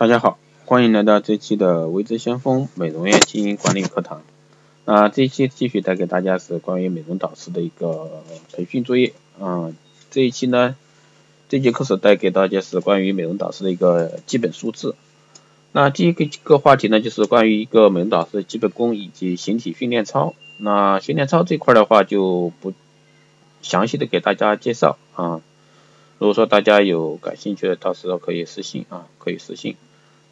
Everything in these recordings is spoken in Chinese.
大家好，欢迎来到这期的维之先锋美容院经营管理课堂。那这一期继续带给大家是关于美容导师的一个培训作业。嗯，这一期呢，这节课是带给大家是关于美容导师的一个基本素质。那第一个个话题呢，就是关于一个美容导师的基本功以及形体训练操。那训练操这块的话，就不详细的给大家介绍啊。如果说大家有感兴趣的，到时候可以私信啊，可以私信。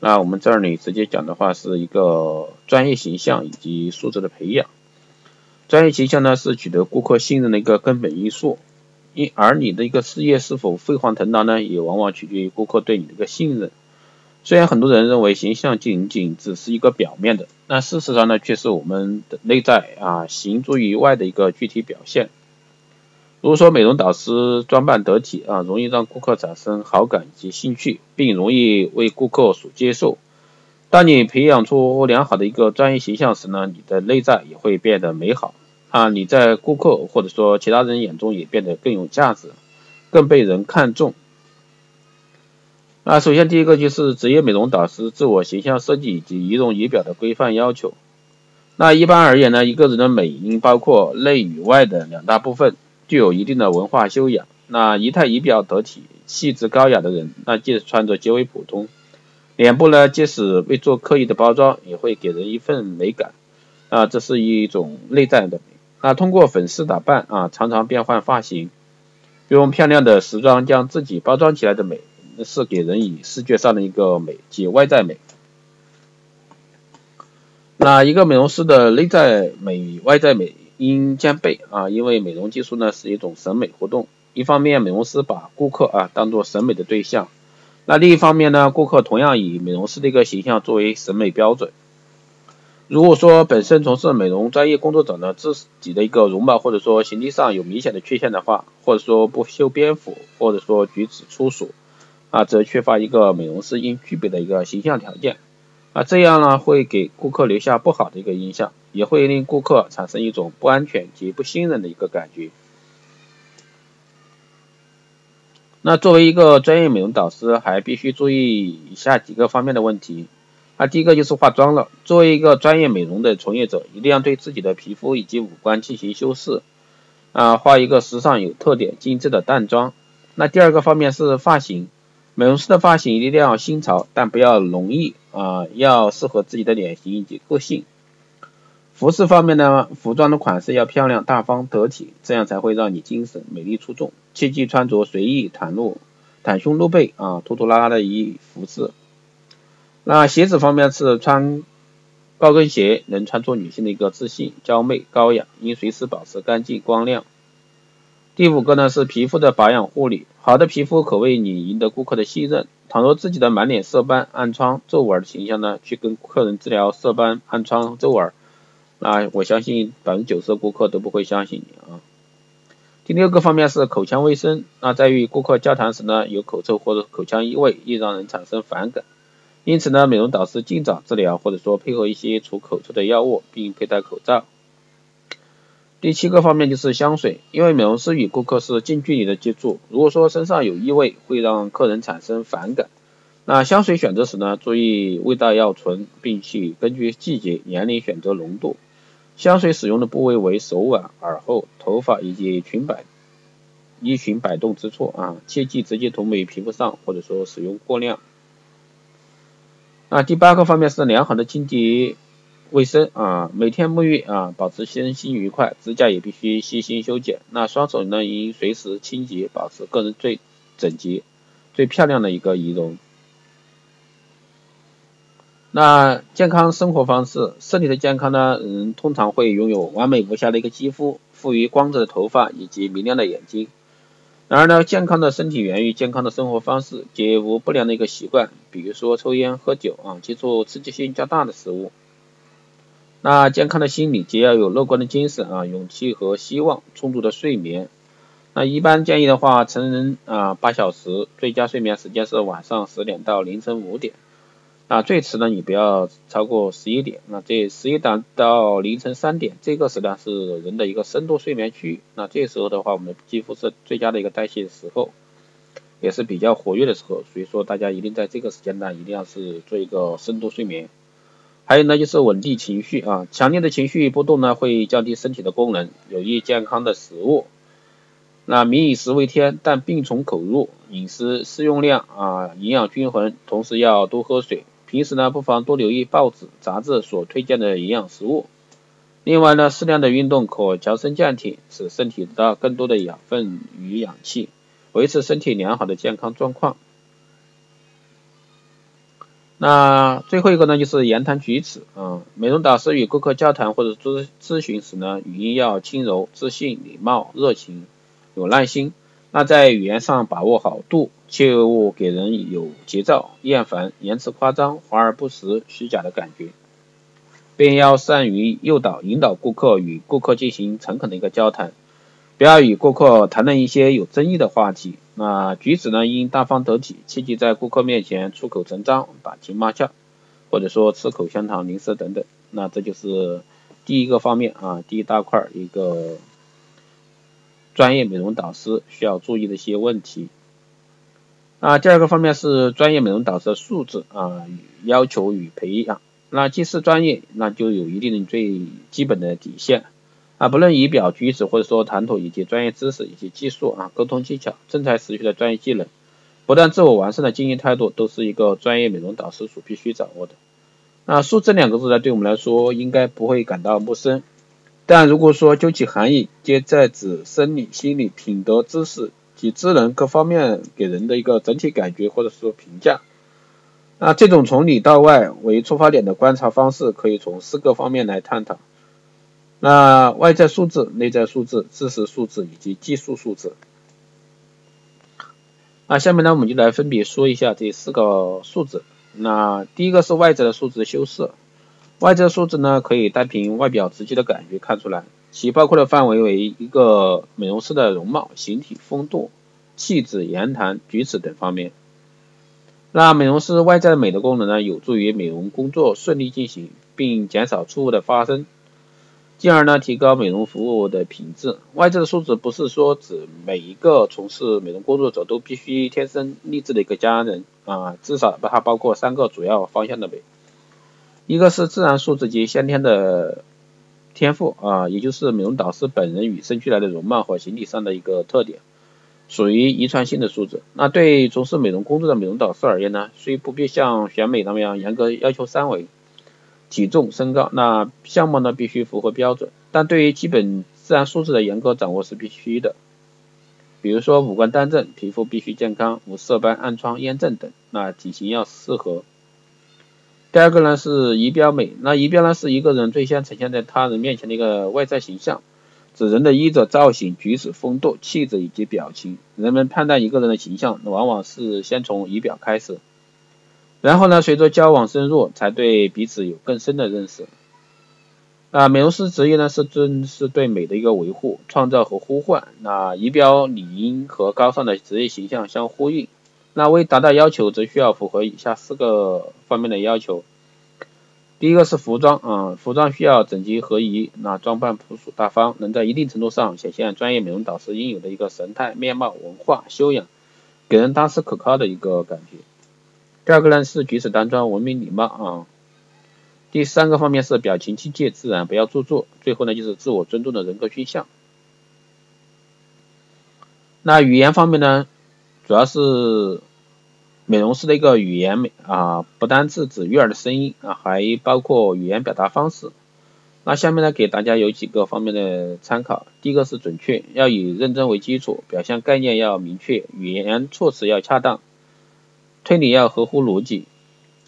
那我们这里直接讲的话是一个专业形象以及素质的培养。专业形象呢是取得顾客信任的一个根本因素，因而你的一个事业是否飞黄腾达呢，也往往取决于顾客对你的一个信任。虽然很多人认为形象仅仅只是一个表面的，那事实上呢却是我们的内在啊行诸于外的一个具体表现。如果说美容导师装扮得体啊，容易让顾客产生好感以及兴趣，并容易为顾客所接受。当你培养出良好的一个专业形象时呢，你的内在也会变得美好啊，你在顾客或者说其他人眼中也变得更有价值，更被人看重。那首先第一个就是职业美容导师自我形象设计以及仪容仪表的规范要求。那一般而言呢，一个人的美应包括内与外的两大部分。具有一定的文化修养，那仪态仪表得体、气质高雅的人，那即使穿着极为普通，脸部呢，即使未做刻意的包装，也会给人一份美感，啊，这是一种内在的美。那通过粉饰打扮啊，常常变换发型，用漂亮的时装将自己包装起来的美，是给人以视觉上的一个美即外在美。那一个美容师的内在美、外在美。应兼备啊，因为美容技术呢是一种审美活动，一方面美容师把顾客啊当做审美的对象，那另一方面呢，顾客同样以美容师的一个形象作为审美标准。如果说本身从事美容专业工作者呢自己的一个容貌或者说形体上有明显的缺陷的话，或者说不修边幅，或者说举止粗俗啊，则缺乏一个美容师应具备的一个形象条件。啊，这样呢会给顾客留下不好的一个印象，也会令顾客产生一种不安全及不信任的一个感觉。那作为一个专业美容导师，还必须注意以下几个方面的问题。啊，第一个就是化妆了。作为一个专业美容的从业者，一定要对自己的皮肤以及五官进行修饰，啊，画一个时尚有特点、精致的淡妆。那第二个方面是发型。美容师的发型一定要新潮，但不要浓郁啊，要适合自己的脸型以及个性。服饰方面呢，服装的款式要漂亮、大方、得体，这样才会让你精神、美丽出众。切忌穿着随意、袒露、袒胸露背啊、拖拖拉拉的衣服饰。那鞋子方面是穿高跟鞋，能穿出女性的一个自信、娇媚、高雅，应随时保持干净光亮。第五个呢是皮肤的保养护理，好的皮肤可为你赢得顾客的信任。倘若自己的满脸色斑、暗疮、皱纹的形象呢，去跟客人治疗色斑、暗疮、皱纹，那我相信百分之九十的顾客都不会相信你啊。第六个方面是口腔卫生，那在与顾客交谈时呢，有口臭或者口腔异味，易让人产生反感。因此呢，美容导师尽早治疗，或者说配合一些除口臭的药物，并佩戴口罩。第七个方面就是香水，因为美容师与顾客是近距离的接触，如果说身上有异味，会让客人产生反感。那香水选择时呢，注意味道要纯，并且根据季节、年龄选择浓度。香水使用的部位为手腕、耳后、头发以及裙摆衣裙摆动之处啊，切忌直接涂抹于皮肤上，或者说使用过量。那第八个方面是良好的清洁。卫生啊，每天沐浴啊，保持身心愉快，指甲也必须细心修剪。那双手呢，应随时清洁，保持个人最整洁、最漂亮的一个仪容。那健康生活方式，身体的健康呢，人通常会拥有完美无瑕的一个肌肤，富于光泽的头发以及明亮的眼睛。然而呢，健康的身体源于健康的生活方式，绝无不良的一个习惯，比如说抽烟、喝酒啊，接触刺激性较大的食物。那健康的心理，既要有乐观的精神啊，勇气和希望，充足的睡眠。那一般建议的话，成人啊八小时，最佳睡眠时间是晚上十点到凌晨五点。那最迟呢，你不要超过十一点。那这十一点到凌晨三点，这个时段是人的一个深度睡眠区。那这时候的话，我们的肌肤是最佳的一个代谢时候。也是比较活跃的时候，所以说大家一定在这个时间段一定要是做一个深度睡眠。还有呢，就是稳定情绪啊，强烈的情绪波动呢会降低身体的功能，有益健康的食物。那民以食为天，但病从口入，饮食适用量啊，营养均衡，同时要多喝水。平时呢，不妨多留意报纸、杂志所推荐的营养食物。另外呢，适量的运动可强身健体，使身体得到更多的养分与氧气，维持身体良好的健康状况。那最后一个呢，就是言谈举止啊，美容导师与顾客交谈或者咨咨询时呢，语音要轻柔、自信、礼貌、热情、有耐心。那在语言上把握好度，切勿给人有急躁、厌烦、言辞夸张、华而不实、虚假的感觉。便要善于诱导、引导顾客与顾客进行诚恳的一个交谈，不要与顾客谈论一些有争议的话题。那举止呢，应大方得体，切忌在顾客面前出口成章、打情骂俏，或者说吃口香糖、零食等等。那这就是第一个方面啊，第一大块一个专业美容导师需要注意的一些问题。啊，第二个方面是专业美容导师的素质啊，要求与培养。那既是专业，那就有一定的最基本的底线啊，不论仪表举止或者说谈吐以及专业知识以及技术啊，沟通技巧、真才实学的专业技能，不断自我完善的经营态度，都是一个专业美容导师所必须掌握的。那素质两个字呢，对我们来说应该不会感到陌生，但如果说究其含义，皆在指生理、心理、品德、知识及智能各方面给人的一个整体感觉或者是说评价。那这种从里到外为出发点的观察方式，可以从四个方面来探讨。那外在素质、内在素质、知识素质以及技术素质。那下面呢，我们就来分别说一下这四个素质。那第一个是外在的素质修饰。外在素质呢，可以单凭外表直接的感觉看出来，其包括的范围为一个美容师的容貌、形体、风度、气质、言谈举止等方面。那美容师外在美的功能呢，有助于美容工作顺利进行，并减少错误的发生，进而呢提高美容服务的品质。外在的素质不是说指每一个从事美容工作者都必须天生丽质的一个佳人啊，至少把它包括三个主要方向的美，一个是自然素质及先天的天赋啊，也就是美容导师本人与生俱来的容貌和形体上的一个特点。属于遗传性的素质。那对从事美容工作的美容导师而言呢，虽不必像选美那么样严格要求三围，体重、身高，那相貌呢必须符合标准，但对于基本自然素质的严格掌握是必须的。比如说五官端正，皮肤必须健康，无色斑、暗疮、炎症等。那体型要适合。第二个呢是仪表美，那仪表呢是一个人最先呈现在他人面前的一个外在形象。指人的衣着、造型、举止、风度、气质以及表情。人们判断一个人的形象，往往是先从仪表开始，然后呢，随着交往深入，才对彼此有更深的认识。啊，美容师职业呢，是正是对美的一个维护、创造和呼唤。那仪表理应和高尚的职业形象相呼应。那为达到要求，则需要符合以下四个方面的要求。第一个是服装啊，服装需要整齐合宜，那装扮朴素大方，能在一定程度上显现专业美容导师应有的一个神态、面貌、文化、修养，给人踏实可靠的一个感觉。第二个呢是举止端庄、文明礼貌啊。第三个方面是表情亲切自然，不要做作。最后呢就是自我尊重的人格倾向。那语言方面呢，主要是。美容师的一个语言美啊，不单是指悦耳的声音啊，还包括语言表达方式。那下面呢，给大家有几个方面的参考。第一个是准确，要以认真为基础，表现概念要明确，语言措辞要恰当，推理要合乎逻辑。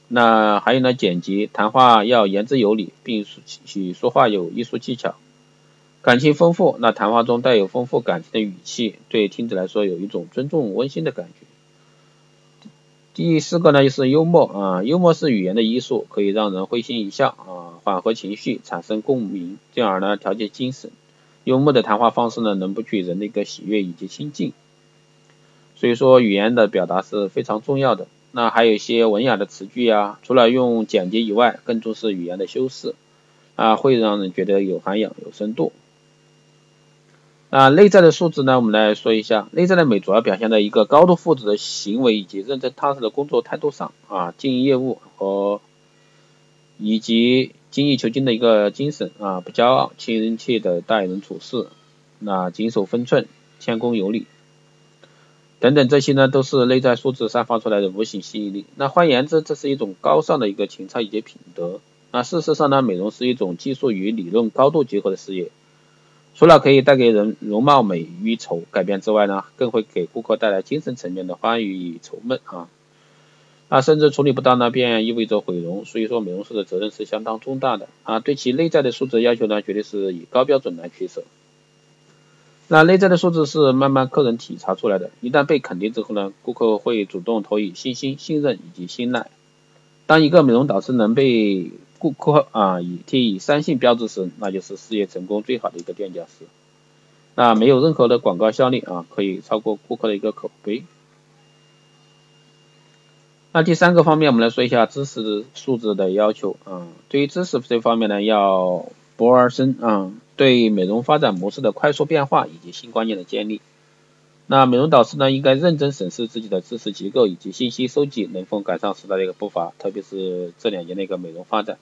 那还有呢，简洁，谈话要言之有理，并且说话有艺术技巧。感情丰富，那谈话中带有丰富感情的语气，对听者来说有一种尊重温馨的感觉。第四个呢，就是幽默啊，幽默是语言的艺术，可以让人会心一笑啊，缓和情绪，产生共鸣，进而呢调节精神。幽默的谈话方式呢，能不取人的一个喜悦以及亲近。所以说，语言的表达是非常重要的。那还有一些文雅的词句呀，除了用简洁以外，更重视语言的修饰啊，会让人觉得有涵养、有深度。啊，内在的素质呢，我们来说一下，内在的美主要表现在一个高度负责的行为以及认真踏实的工作态度上啊，经营业务和以及精益求精的一个精神啊，不骄傲，亲人气的待人处事，那谨守分寸，谦恭有礼等等这些呢，都是内在素质散发出来的无形吸引力。那换言之，这是一种高尚的一个情操以及品德。那事实上呢，美容是一种技术与理论高度结合的事业。除了可以带给人容貌美与丑改变之外呢，更会给顾客带来精神层面的欢愉与愁闷啊。啊，甚至处理不当呢，便意味着毁容。所以说，美容师的责任是相当重大的啊。对其内在的素质要求呢，绝对是以高标准来取舍。那内在的素质是慢慢客人体察出来的，一旦被肯定之后呢，顾客会主动投以信心、信任以及信赖。当一个美容导师能被顾客啊，以贴以三性标志时，那就是事业成功最好的一个垫脚石。那没有任何的广告效力啊，可以超过顾客的一个口碑。那第三个方面，我们来说一下知识素质的要求啊。对于知识这方面呢，要博而深啊，对美容发展模式的快速变化以及新观念的建立。那美容导师呢，应该认真审视自己的知识结构以及信息收集能否赶上时代的一个步伐，特别是这两年的一个美容发展，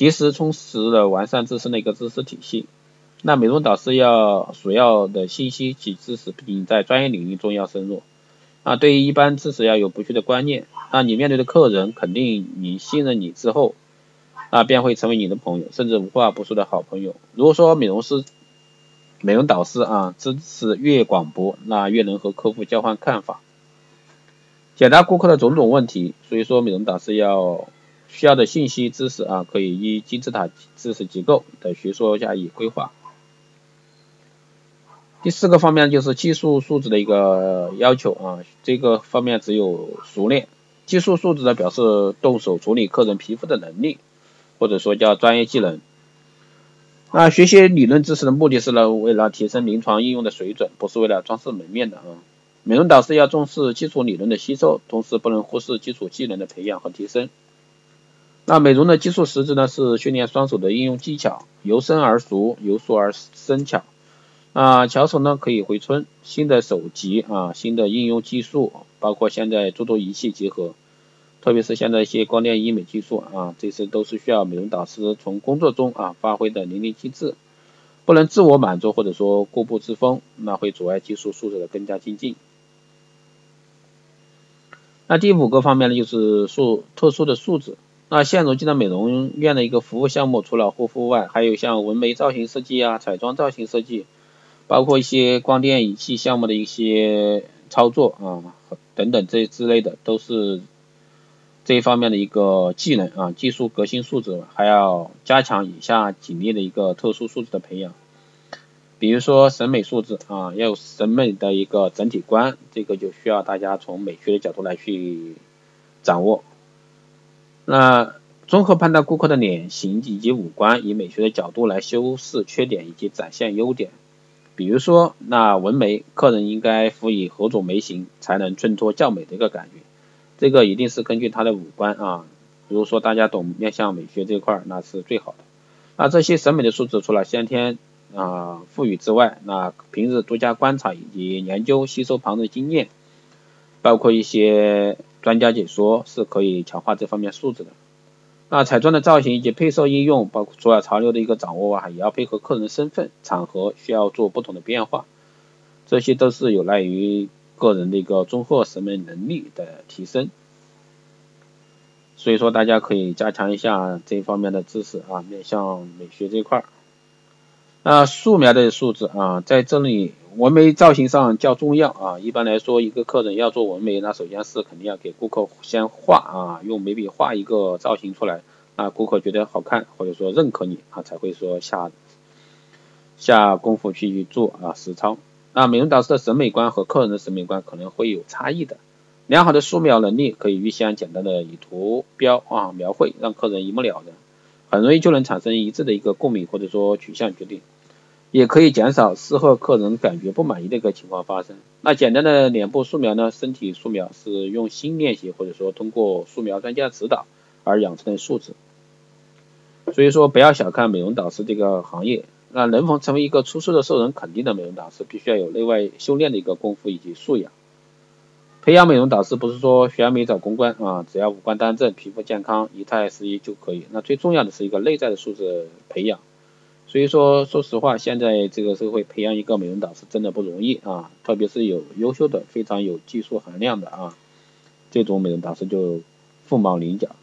及时充实的完善自身的一个知识体系。那美容导师要所要的信息及知识，并在专业领域中要深入。啊，对于一般知识要有不虚的观念。啊，你面对的客人肯定你信任你之后，啊，便会成为你的朋友，甚至无话不说的好朋友。如果说美容师，美容导师啊，知识越广博，那越能和客户交换看法，解答顾客的种种问题。所以说，美容导师要需要的信息知识啊，可以依金字塔知识结构的学说加以规划。第四个方面就是技术素质的一个要求啊，这个方面只有熟练。技术素质呢，表示动手处理客人皮肤的能力，或者说叫专业技能。那学习理论知识的目的是呢，为了提升临床应用的水准，不是为了装饰门面的啊。美容导师要重视基础理论的吸收，同时不能忽视基础技能的培养和提升。那美容的基础实质呢，是训练双手的应用技巧，由生而熟，由熟而生巧。啊，巧手呢可以回春，新的手级啊，新的应用技术，包括现在诸多仪器结合。特别是现在一些光电医美技术啊，这些都是需要美容导师从工作中啊发挥的淋漓尽致，不能自我满足或者说固步自封，那会阻碍技术素质的更加精进。那第五个方面呢，就是素特殊的素质。那现如今的美容院的一个服务项目，除了护肤外，还有像纹眉造型设计啊、彩妆造型设计，包括一些光电仪器项目的一些操作啊等等这之类的，都是。这一方面的一个技能啊，技术革新素质还要加强以下几类的一个特殊素质的培养，比如说审美素质啊，要有审美的一个整体观，这个就需要大家从美学的角度来去掌握。那综合判断顾客的脸型以及五官，以美学的角度来修饰缺点以及展现优点。比如说，那纹眉，客人应该辅以何种眉形才能衬托较美的一个感觉。这个一定是根据他的五官啊，比如说大家懂面相美学这块儿，那是最好的。那这些审美的素质，除了先天啊赋予之外，那平日多加观察以及研究吸收旁人经验，包括一些专家解说，是可以强化这方面素质的。那彩妆的造型以及配色应用，包括除了潮流的一个掌握啊，也要配合客人身份、场合需要做不同的变化，这些都是有赖于。个人的一个综合审美能力的提升，所以说大家可以加强一下这方面的知识啊，面向美学这块儿。那素描的素质啊，在这里纹眉造型上较重要啊。一般来说，一个客人要做纹眉，那首先是肯定要给顾客先画啊，用眉笔画一个造型出来，那顾客觉得好看或者说认可你啊，才会说下下功夫去做啊实操。那美容导师的审美观和客人的审美观可能会有差异的。良好的素描能力可以预先简单的以图标啊描绘，让客人一目了然，很容易就能产生一致的一个共鸣或者说取向决定，也可以减少事后客人感觉不满意的一个情况发生。那简单的脸部素描呢，身体素描是用心练习或者说通过素描专家指导而养成的素质。所以说不要小看美容导师这个行业。那能否成为一个出色的、受人肯定的美容导师，必须要有内外修炼的一个功夫以及素养。培养美容导师不是说选美找公关啊，只要五官端正、皮肤健康、仪态适宜就可以。那最重要的是一个内在的素质培养。所以说，说实话，现在这个社会培养一个美容导师真的不容易啊，特别是有优秀的、非常有技术含量的啊，这种美容导师就凤毛麟角。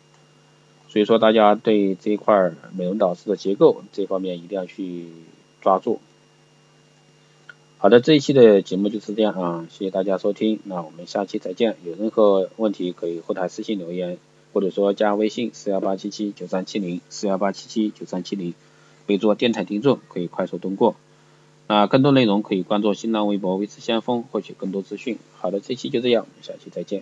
所以说，大家对这一块美容导师的结构这方面一定要去抓住。好的，这一期的节目就是这样啊，谢谢大家收听，那我们下期再见。有任何问题可以后台私信留言，或者说加微信四幺八七七九三七零四幺八七七九三七零，备注电台听众可以快速通过。那更多内容可以关注新浪微博微知先锋获取更多资讯。好的，这期就这样，我们下期再见。